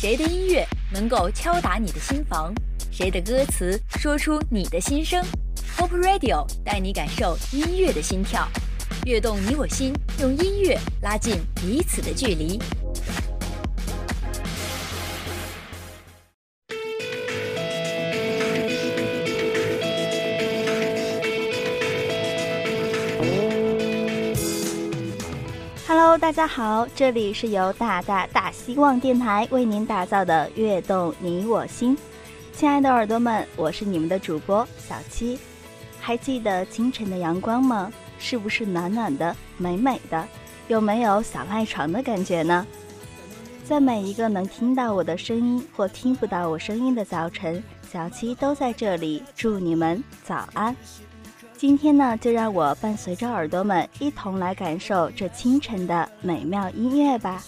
谁的音乐能够敲打你的心房？谁的歌词说出你的心声？Hope Radio 带你感受音乐的心跳，跃动你我心，用音乐拉近彼此的距离。大家好，这里是由大大大希望电台为您打造的《悦动你我心》，亲爱的耳朵们，我是你们的主播小七。还记得清晨的阳光吗？是不是暖暖的、美美的？有没有想赖床的感觉呢？在每一个能听到我的声音或听不到我声音的早晨，小七都在这里祝你们早安。今天呢，就让我伴随着耳朵们一同来感受这清晨的美妙音乐吧。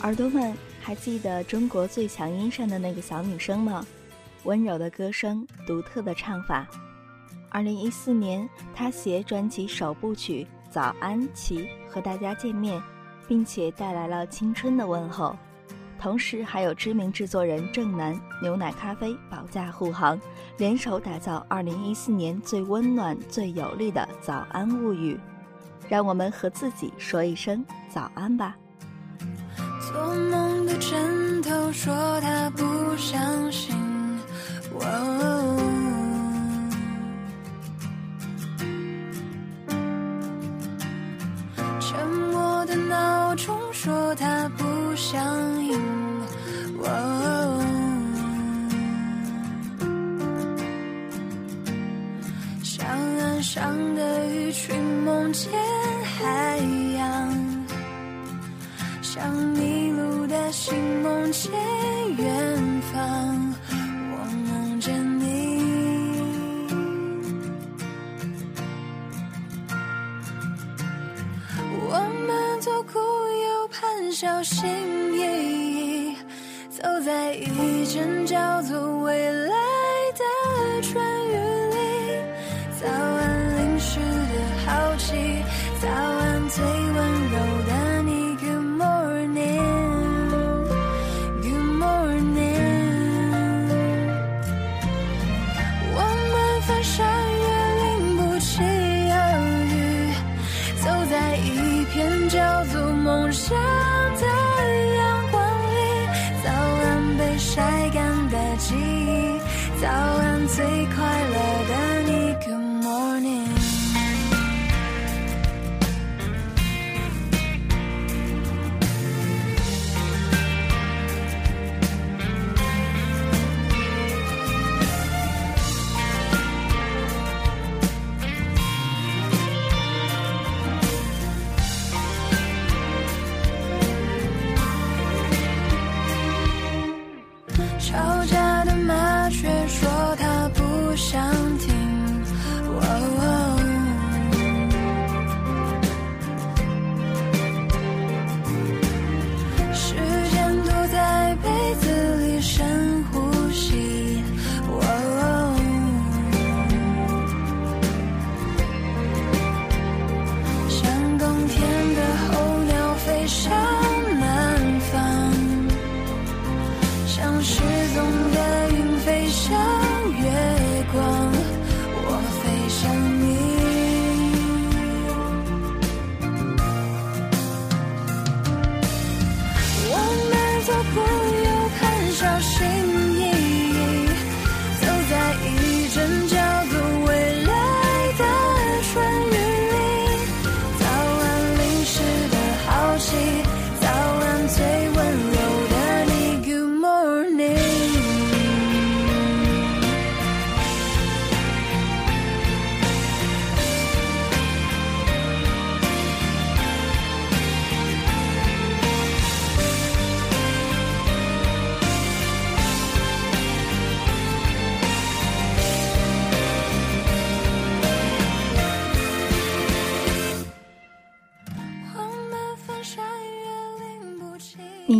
耳朵们还记得中国最强音上的那个小女生吗？温柔的歌声，独特的唱法。二零一四年，她携专辑首部曲《早安琪》和大家见面。并且带来了青春的问候，同时还有知名制作人郑楠、牛奶咖啡保驾护航，联手打造2014年最温暖、最有力的早安物语。让我们和自己说一声早安吧。做梦的枕头说他是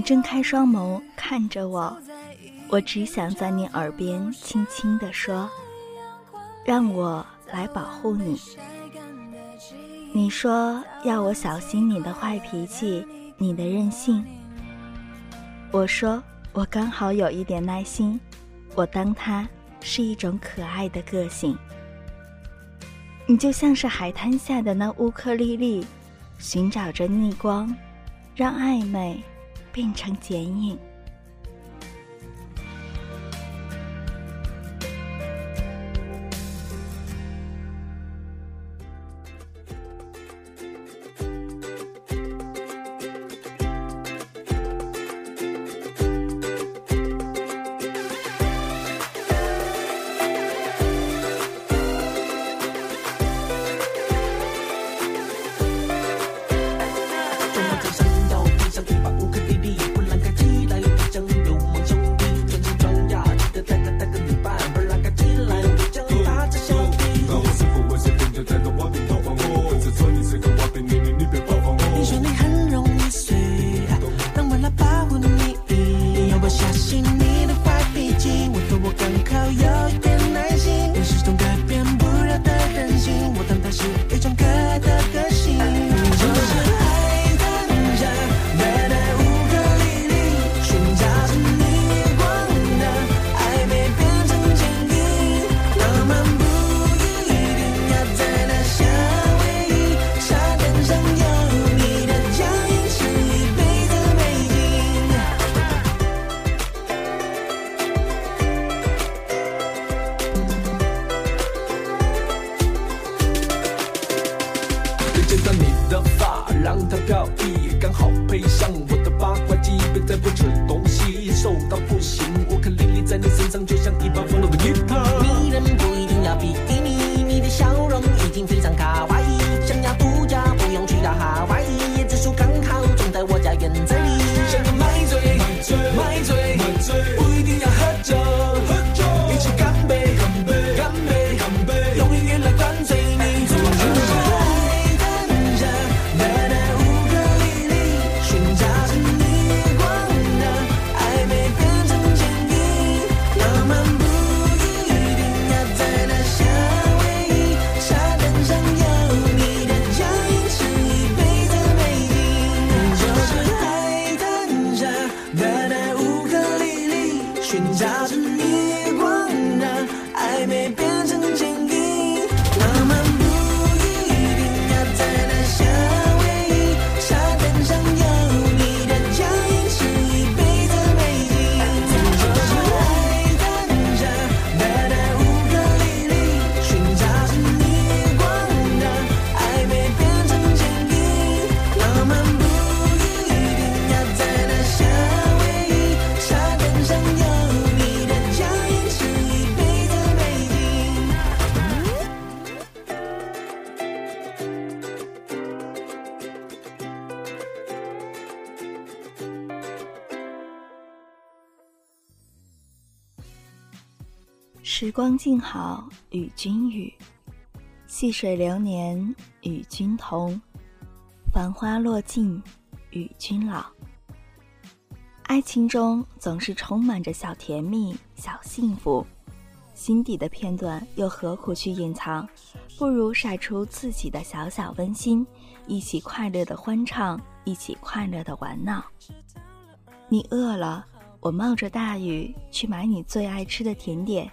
睁开双眸看着我，我只想在你耳边轻轻地说：“让我来保护你。你说要我小心你的坏脾气，你的任性。我说我刚好有一点耐心，我当它是一种可爱的个性。你就像是海滩下的那乌克丽丽，寻找着逆光，让暧昧变成剪影。剪短你的发让它飘逸刚好配上我。时光静好，与君语；细水流年，与君同；繁花落尽，与君老。爱情中总是充满着小甜蜜、小幸福，心底的片段又何苦去隐藏？不如晒出自己的小小温馨，一起快乐的欢唱，一起快乐的玩闹。你饿了，我冒着大雨去买你最爱吃的甜点。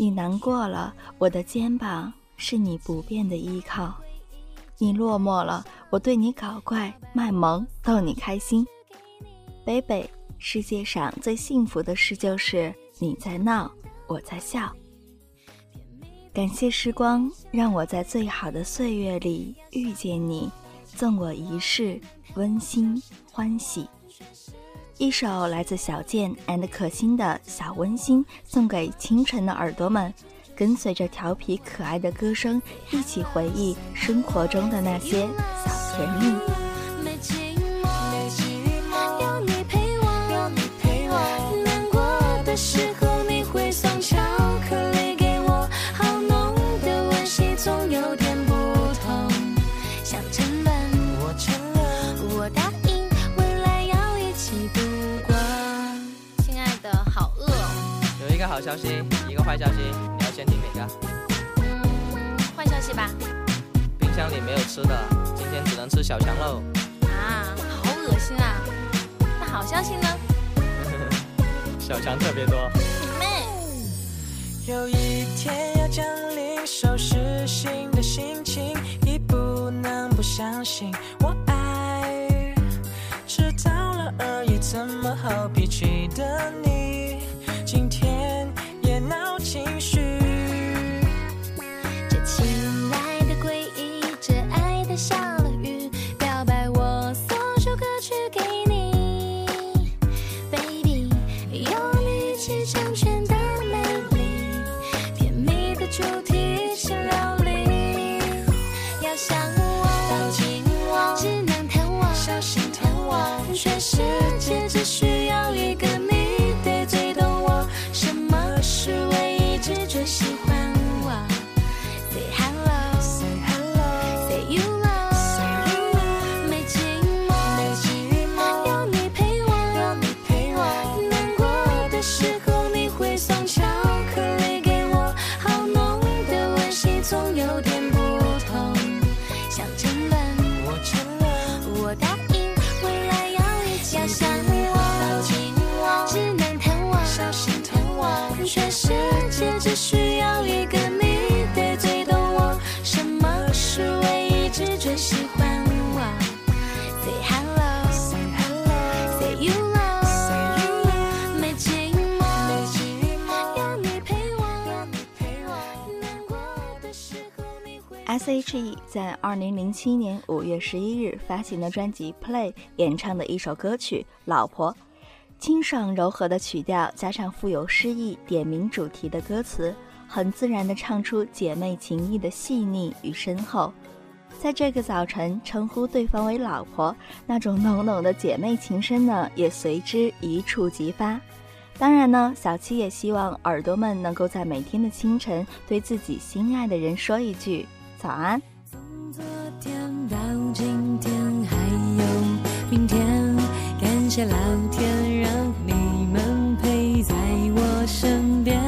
你难过了，我的肩膀是你不变的依靠；你落寞了，我对你搞怪卖萌逗你开心。baby，世界上最幸福的事就是你在闹，我在笑。感谢时光，让我在最好的岁月里遇见你，赠我一世温馨欢喜。一首来自小健 and 可心的小温馨，送给清晨的耳朵们，跟随着调皮可爱的歌声，一起回忆生活中的那些小甜蜜。难过的事消息，一个坏消息，你要先听哪个？坏消息吧？冰箱里没有吃的，今天只能吃小强喽。啊，好恶心啊！那好消息呢？小强特别多。妹，有一天要降临，收拾新的心情，已不能不相信我爱。迟到了而已，怎么好脾气的你，是意在二零零七年五月十一日发行的专辑《Play》演唱的一首歌曲《老婆》，清爽柔和的曲调加上富有诗意点明主题的歌词，很自然地唱出姐妹情谊的细腻与深厚。在这个早晨称呼对方为老婆，那种浓浓的姐妹情深呢，也随之一触即发。当然呢，小七也希望耳朵们能够在每天的清晨对自己心爱的人说一句早安。从昨天到今天，还有明天，感谢老天让你们陪在我身边。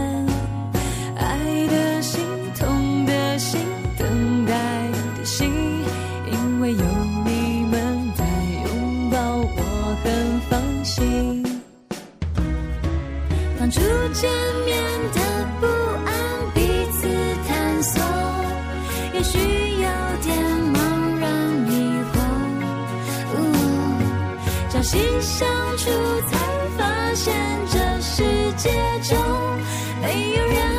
爱的心，痛的心，等待的心，因为有你们在拥抱，我很放心。当初见相处才发现这世界中没有人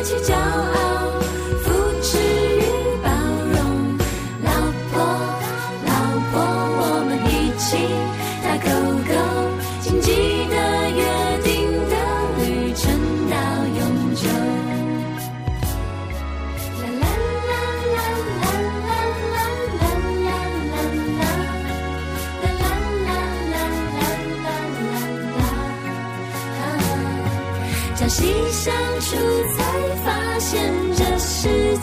一起叫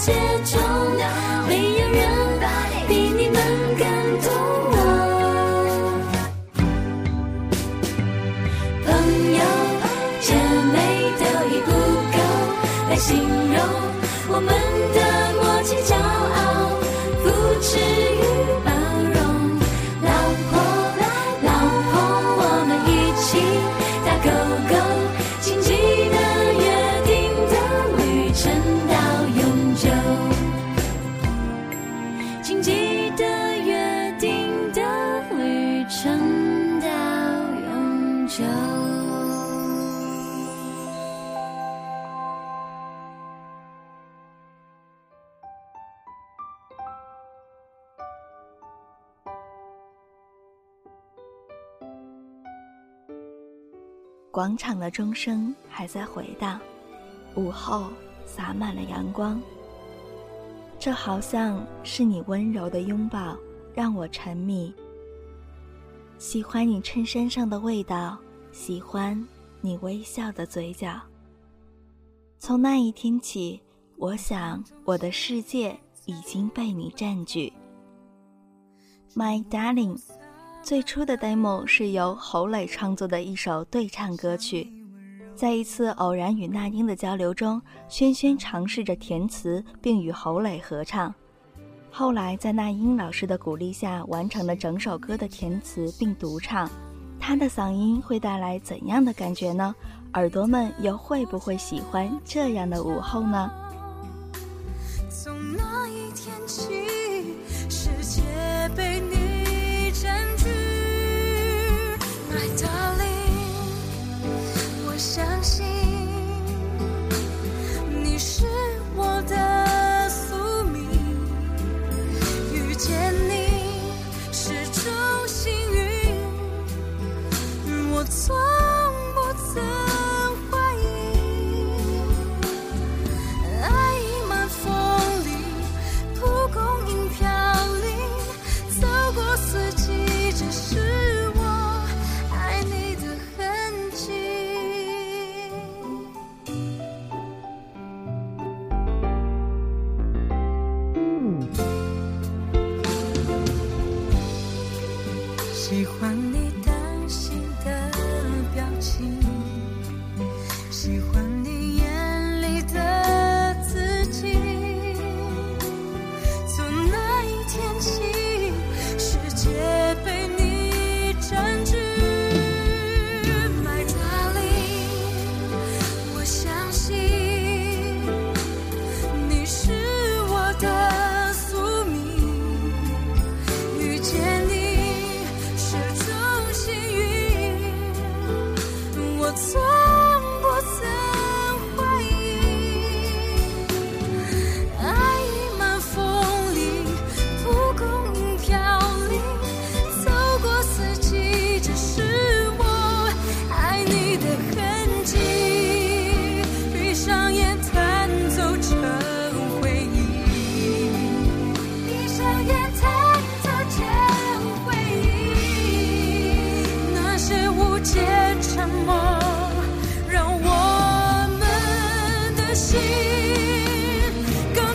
世界广场的钟声还在回荡，午后洒满了阳光。这好像是你温柔的拥抱，让我沉迷。喜欢你衬衫上的味道，喜欢你微笑的嘴角。从那一天起，我想我的世界已经被你占据。My darling。最初的 demo 是由侯磊创作的一首对唱歌曲，在一次偶然与那英的交流中，轩轩尝试着填词，并与侯磊合唱。后来在那英老师的鼓励下，完成了整首歌的填词并独唱。他的嗓音会带来怎样的感觉呢？耳朵们又会不会喜欢这样的午后呢？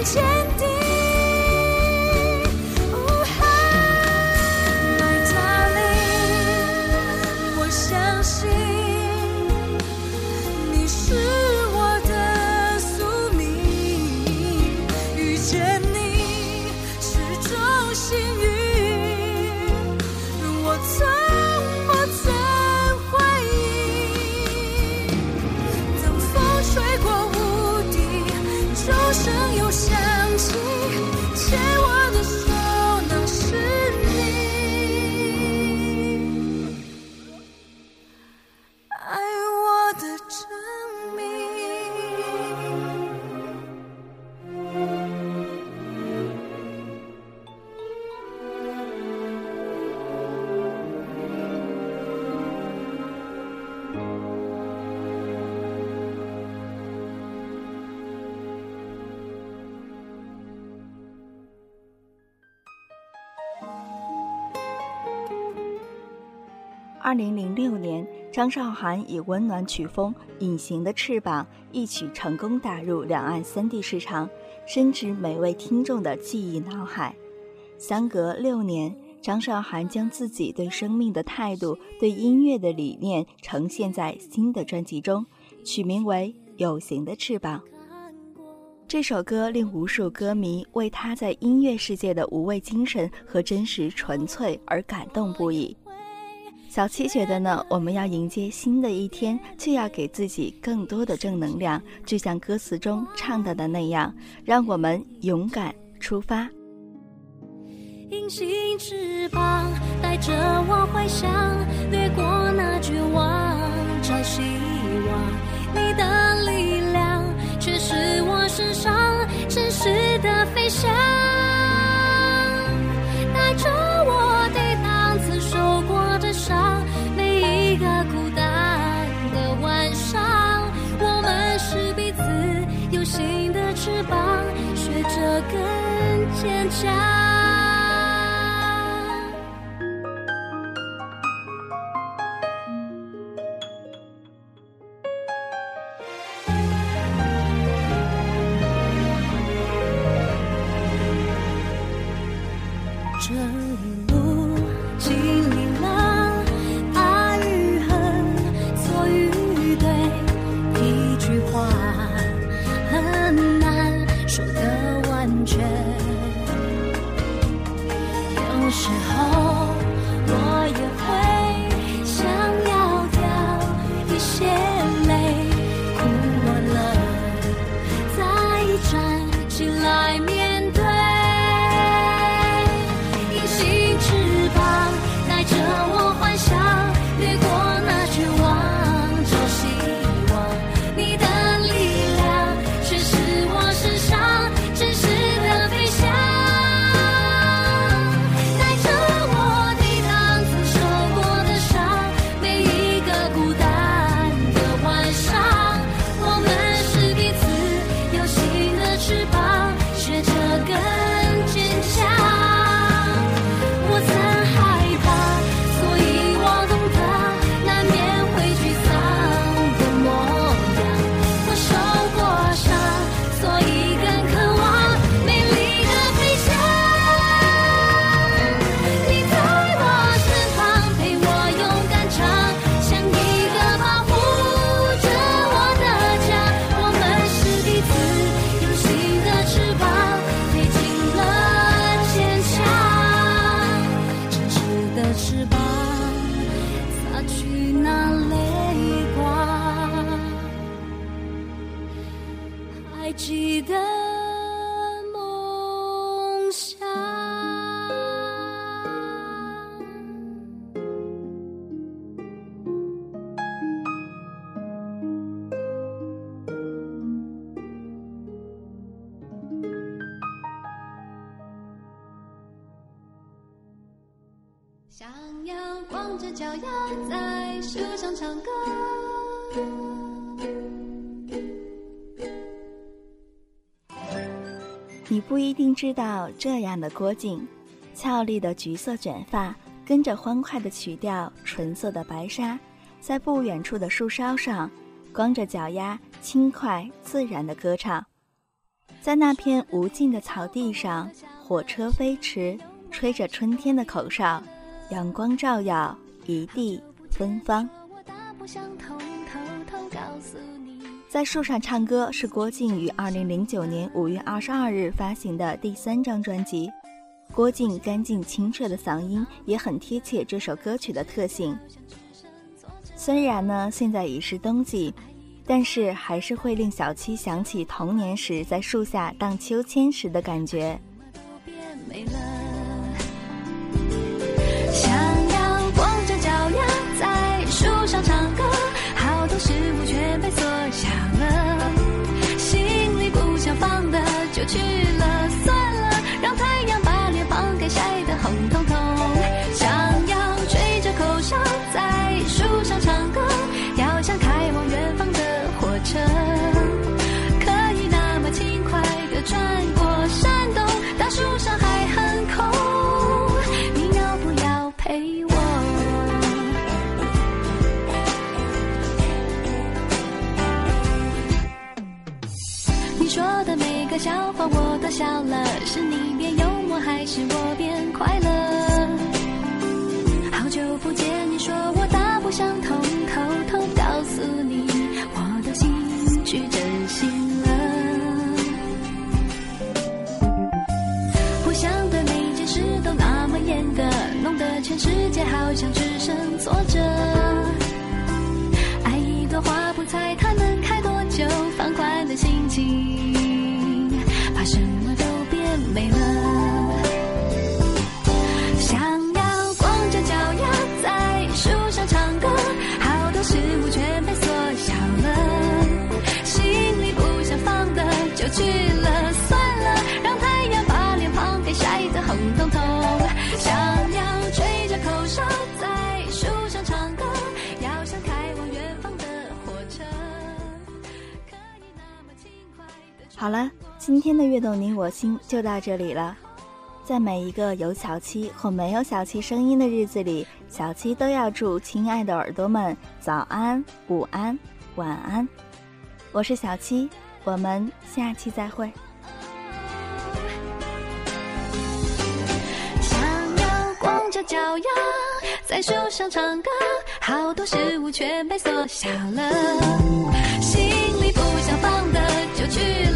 一切。二零零六年，张韶涵以温暖曲风《隐形的翅膀》一曲成功打入两岸三地市场，深植每位听众的记忆脑海。相隔六年，张韶涵将自己对生命的态度、对音乐的理念呈现在新的专辑中，取名为《有形的翅膀》。这首歌令无数歌迷为他在音乐世界的无畏精神和真实纯粹而感动不已。小七觉得呢，我们要迎接新的一天，就要给自己更多的正能量，就像歌词中唱到的那样，让我们勇敢出发。隐形翅膀带着我幻想，掠过那绝望，找希望。你的力量却是我身上真实的飞翔，更坚强。想脚丫在树上唱歌。你不一定知道这样的郭靖，俏丽的橘色卷发，跟着欢快的曲调，纯色的白纱，在不远处的树梢上，光着脚丫，轻快自然的歌唱。在那片无尽的草地上，火车飞驰，吹着春天的口哨。阳光照耀一地芬芳。在树上唱歌是郭靖于二零零九年五月二十二日发行的第三张专辑。郭靖干净清澈的嗓音也很贴切这首歌曲的特性。虽然呢现在已是冬季，但是还是会令小七想起童年时在树下荡秋千时的感觉。去好了，今天的悦动你我心就到这里了。在每一个有小七或没有小七声音的日子里，小七都要祝亲爱的耳朵们早安、午安、晚安。我是小七，我们下期再会。想要光着脚丫在树上唱歌，好多事物全被缩小了，心里不想放的就去了。